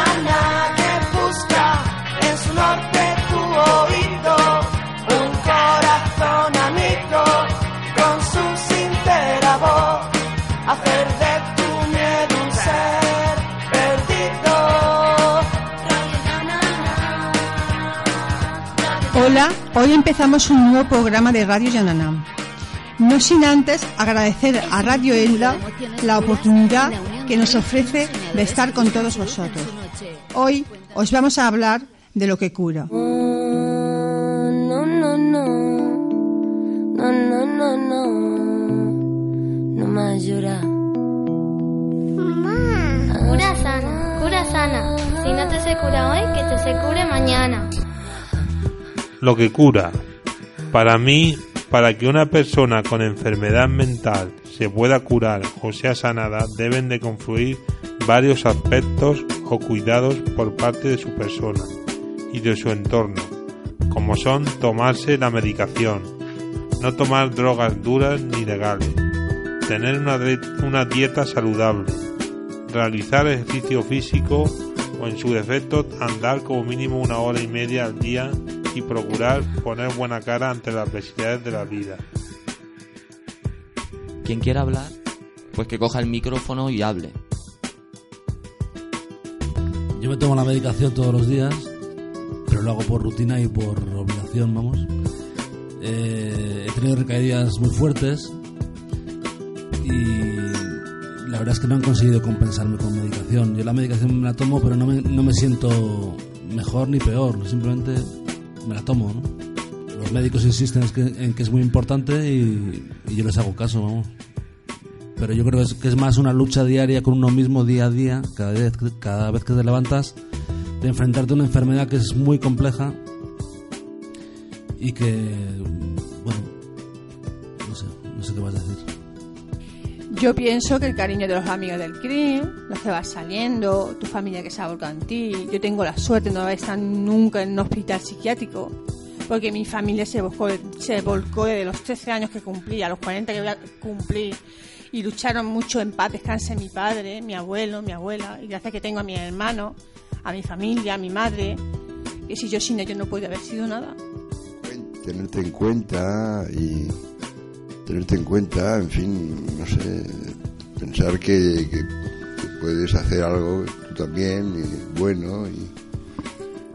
mañana que busca en su norte tu oído un corazón amigo con su sincera voz hacer de tu miedo un ser perdido. Hola, hoy empezamos un nuevo programa de Radio Yananam. No sin antes agradecer a Radio Elda la oportunidad que nos ofrece de estar con todos vosotros. Hoy os vamos a hablar de lo que cura. No, no, no. No, no, no, no. No más llorar. Cura sana, cura sana. Si no te se cura hoy, que te se cure mañana. Lo que cura. Para mí, para que una persona con enfermedad mental se pueda curar o sea sanada, deben de confluir varios aspectos o cuidados por parte de su persona y de su entorno, como son tomarse la medicación, no tomar drogas duras ni legales, tener una, una dieta saludable, realizar ejercicio físico o en su defecto andar como mínimo una hora y media al día y procurar poner buena cara ante las adversidades de la vida. Quien quiera hablar, pues que coja el micrófono y hable. Yo me tomo la medicación todos los días, pero lo hago por rutina y por obligación, vamos. Eh, he tenido recaídas muy fuertes y la verdad es que no han conseguido compensarme con medicación. Yo la medicación me la tomo, pero no me, no me siento mejor ni peor, simplemente me la tomo, ¿no? Los médicos insisten en que, es muy importante y, yo les hago caso, vamos. Pero yo creo que es, que es, más una lucha diaria con uno mismo día a día, cada vez, cada vez que te levantas, de enfrentarte a una enfermedad que es muy compleja y que, bueno, no sé, no sé qué vas a decir. Yo pienso que el cariño de los amigos del CRIM, los que vas saliendo, tu familia que se volcado en ti. Yo tengo la suerte de no haber estado nunca en un hospital psiquiátrico, porque mi familia se volcó, se volcó desde los 13 años que cumplí a los 40 que cumplir. Y lucharon mucho en paz, descanse mi padre, mi abuelo, mi abuela. Y gracias que tengo a mi hermano, a mi familia, a mi madre, que si yo sin ellos no puedo haber sido nada. Tenerte en cuenta y tenerte en cuenta, en fin, no sé, pensar que, que, que puedes hacer algo tú también, y bueno, y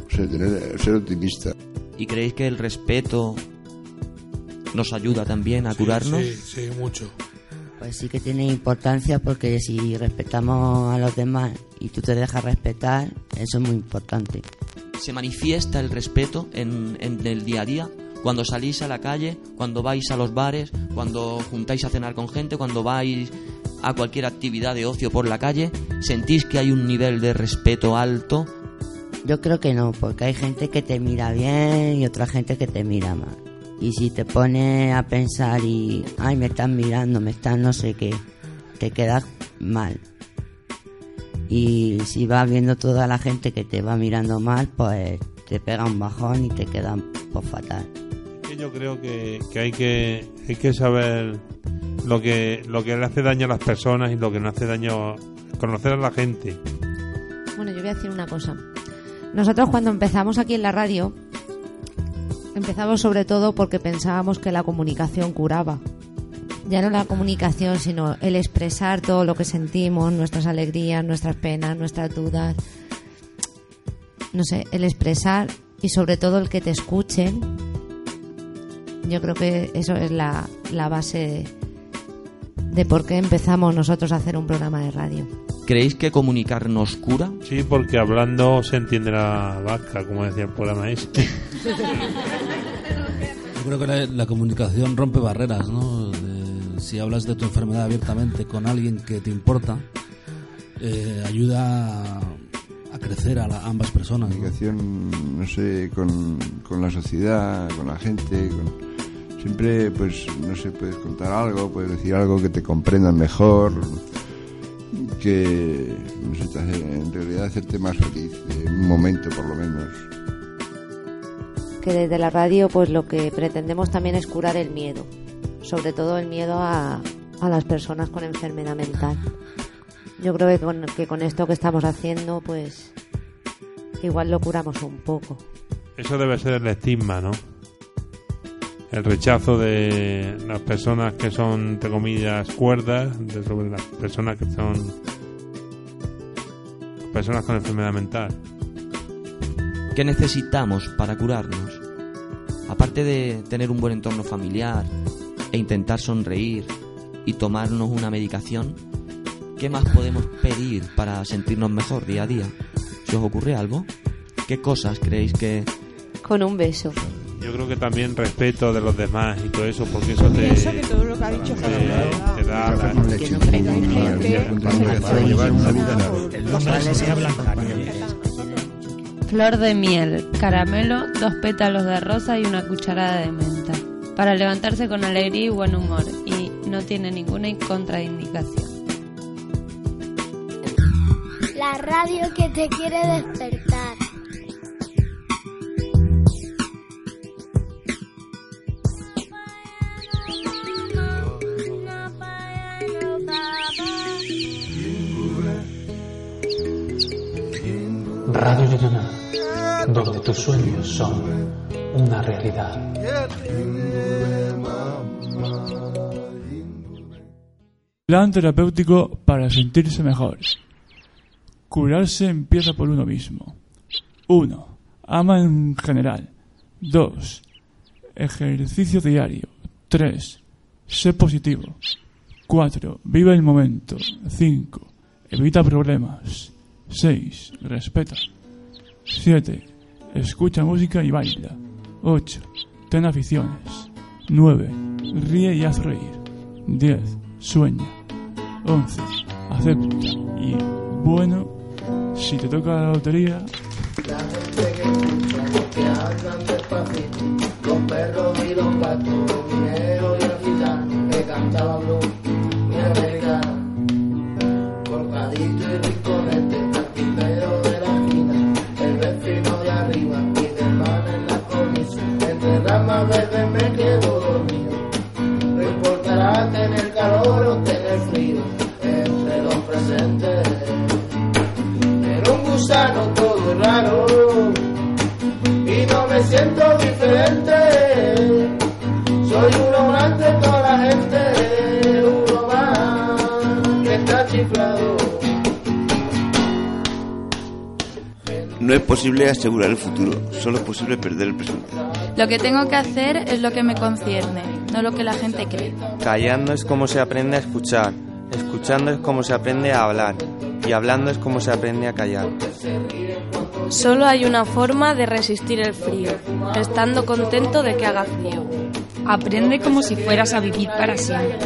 no sé, tener, ser optimista. ¿Y creéis que el respeto nos ayuda también a sí, curarnos? Sí, sí, mucho. Pues sí que tiene importancia porque si respetamos a los demás y tú te dejas respetar, eso es muy importante. ¿Se manifiesta el respeto en, en el día a día? Cuando salís a la calle, cuando vais a los bares, cuando juntáis a cenar con gente, cuando vais a cualquier actividad de ocio por la calle, ¿sentís que hay un nivel de respeto alto? Yo creo que no, porque hay gente que te mira bien y otra gente que te mira mal. Y si te pones a pensar y, ay, me están mirando, me están no sé qué, te quedas mal. Y si vas viendo toda la gente que te va mirando mal, pues te pega un bajón y te queda pues, fatal yo creo que, que, hay que hay que saber lo que lo que le hace daño a las personas y lo que no hace daño conocer a la gente. Bueno, yo voy a decir una cosa. Nosotros cuando empezamos aquí en la radio empezamos sobre todo porque pensábamos que la comunicación curaba. Ya no la comunicación, sino el expresar todo lo que sentimos, nuestras alegrías, nuestras penas, nuestras dudas. No sé, el expresar y sobre todo el que te escuchen yo creo que eso es la, la base de por qué empezamos nosotros a hacer un programa de radio. ¿Creéis que comunicarnos cura? Sí, porque hablando se entiende la vaca, como decía el programa este. Yo creo que la, la comunicación rompe barreras, ¿no? De, si hablas de tu enfermedad abiertamente con alguien que te importa, eh, ayuda a, crecer a, la, a, ambas personas. La comunicación, ¿no? no sé, con, con la sociedad, con la gente, con siempre pues no sé puedes contar algo puedes decir algo que te comprendan mejor que no sé te hace, en realidad hacerte más feliz en un momento por lo menos que desde la radio pues lo que pretendemos también es curar el miedo sobre todo el miedo a, a las personas con enfermedad mental yo creo que con, que con esto que estamos haciendo pues igual lo curamos un poco eso debe ser el estigma no el rechazo de las personas que son, entre comillas, cuerdas, de sobre las personas que son personas con enfermedad mental. ¿Qué necesitamos para curarnos? Aparte de tener un buen entorno familiar e intentar sonreír y tomarnos una medicación, ¿qué más podemos pedir para sentirnos mejor día a día? ¿Se os ocurre algo? ¿Qué cosas creéis que Con un beso. Yo creo que también respeto de los demás y todo eso, porque eso te, Pienso que todo lo que ha dicho te, da la... Flor de miel, caramelo, dos pétalos de rosa y una cucharada de menta. Para levantarse con alegría y buen humor. Y no tiene ninguna contraindicación. Radio que te quiere despertar. Radio Yoyoná, donde tus sueños son una realidad. Plan terapéutico para sentirse mejor. Curarse empieza por uno mismo. 1. Ama en general. 2. Ejercicio diario. 3. Sé positivo. 4. Vive el momento. 5. Evita problemas. 6. Respeta. 7. Escucha música y baila. 8. Ten aficiones. 9. Ríe y haz reír. 10. Sueña. 11. Acepta. Y bueno, si te toca la lotería, que hablan despacito, los perros y los gatos, el minero y el gitano, que cantaba blues No es posible asegurar el futuro, solo es posible perder el presente. Lo que tengo que hacer es lo que me concierne, no lo que la gente cree. Callando es como se aprende a escuchar, escuchando es como se aprende a hablar y hablando es como se aprende a callar. Solo hay una forma de resistir el frío, estando contento de que haga frío. Aprende como si fueras a vivir para siempre.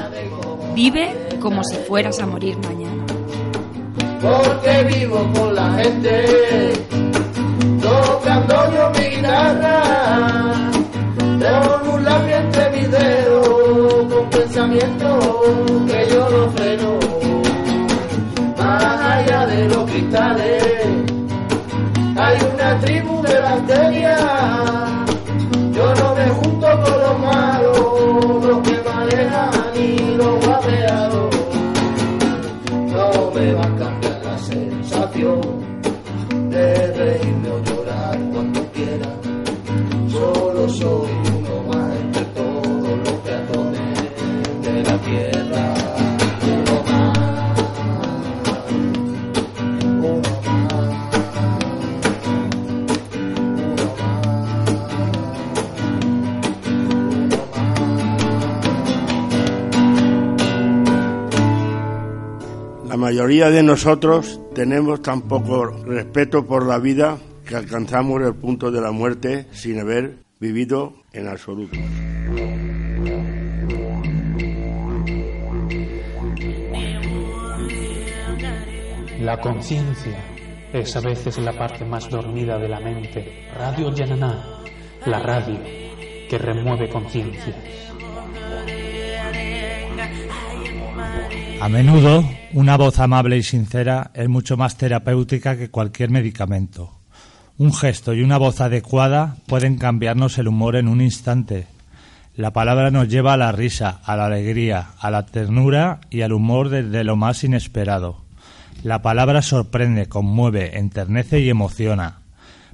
Vive como si fueras a morir mañana. Porque vivo con la gente, tocando yo mi guitarra. Tengo un lápiz entre mis dedos, con pensamientos que yo no freno. Más allá de los cristales, hay una tribu de bacterias. Yo no me junto con los malos, los que manejan y los guapeados. No me va a La mayoría de nosotros tenemos tan poco respeto por la vida que alcanzamos el punto de la muerte sin haber vivido en absoluto. La conciencia es a veces la parte más dormida de la mente. Radio Yananá, la radio que remueve conciencias. A menudo, una voz amable y sincera es mucho más terapéutica que cualquier medicamento. Un gesto y una voz adecuada pueden cambiarnos el humor en un instante. La palabra nos lleva a la risa, a la alegría, a la ternura y al humor desde lo más inesperado. La palabra sorprende, conmueve, enternece y emociona.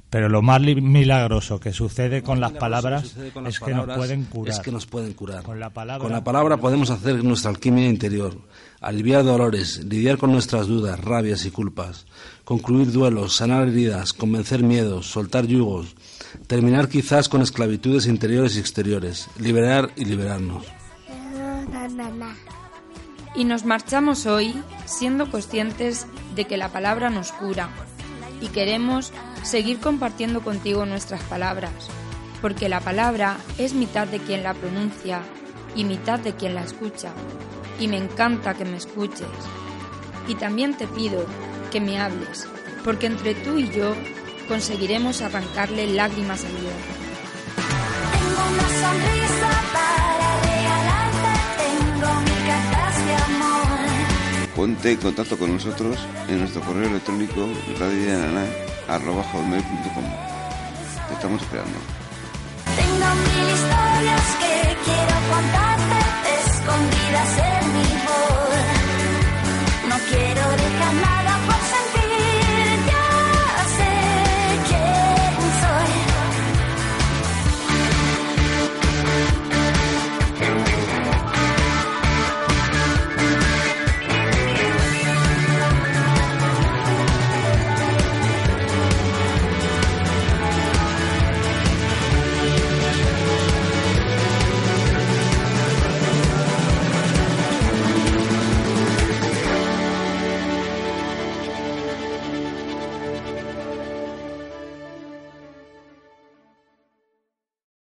Pero lo más milagroso que sucede con las palabras sucede con las es que nos palabras pueden curar. es que nos pueden curar. Con la palabra, Con la palabra podemos hacer nuestra alquimia interior, aliviar dolores, lidiar con nuestras dudas, rabias y culpas, concluir duelos, sanar heridas, convencer miedos, soltar yugos, terminar quizás con esclavitudes interiores y exteriores, liberar y liberarnos. Y nos marchamos hoy siendo conscientes de que la palabra nos cura y queremos seguir compartiendo contigo nuestras palabras, porque la palabra es mitad de quien la pronuncia y mitad de quien la escucha, y me encanta que me escuches. Y también te pido que me hables, porque entre tú y yo conseguiremos arrancarle lágrimas al león. Tengo una sonrisa para Ponte en contacto con nosotros en nuestro correo electrónico radioyanana.com. Te estamos esperando. Tengo mil historias que quiero contarte, escondidas en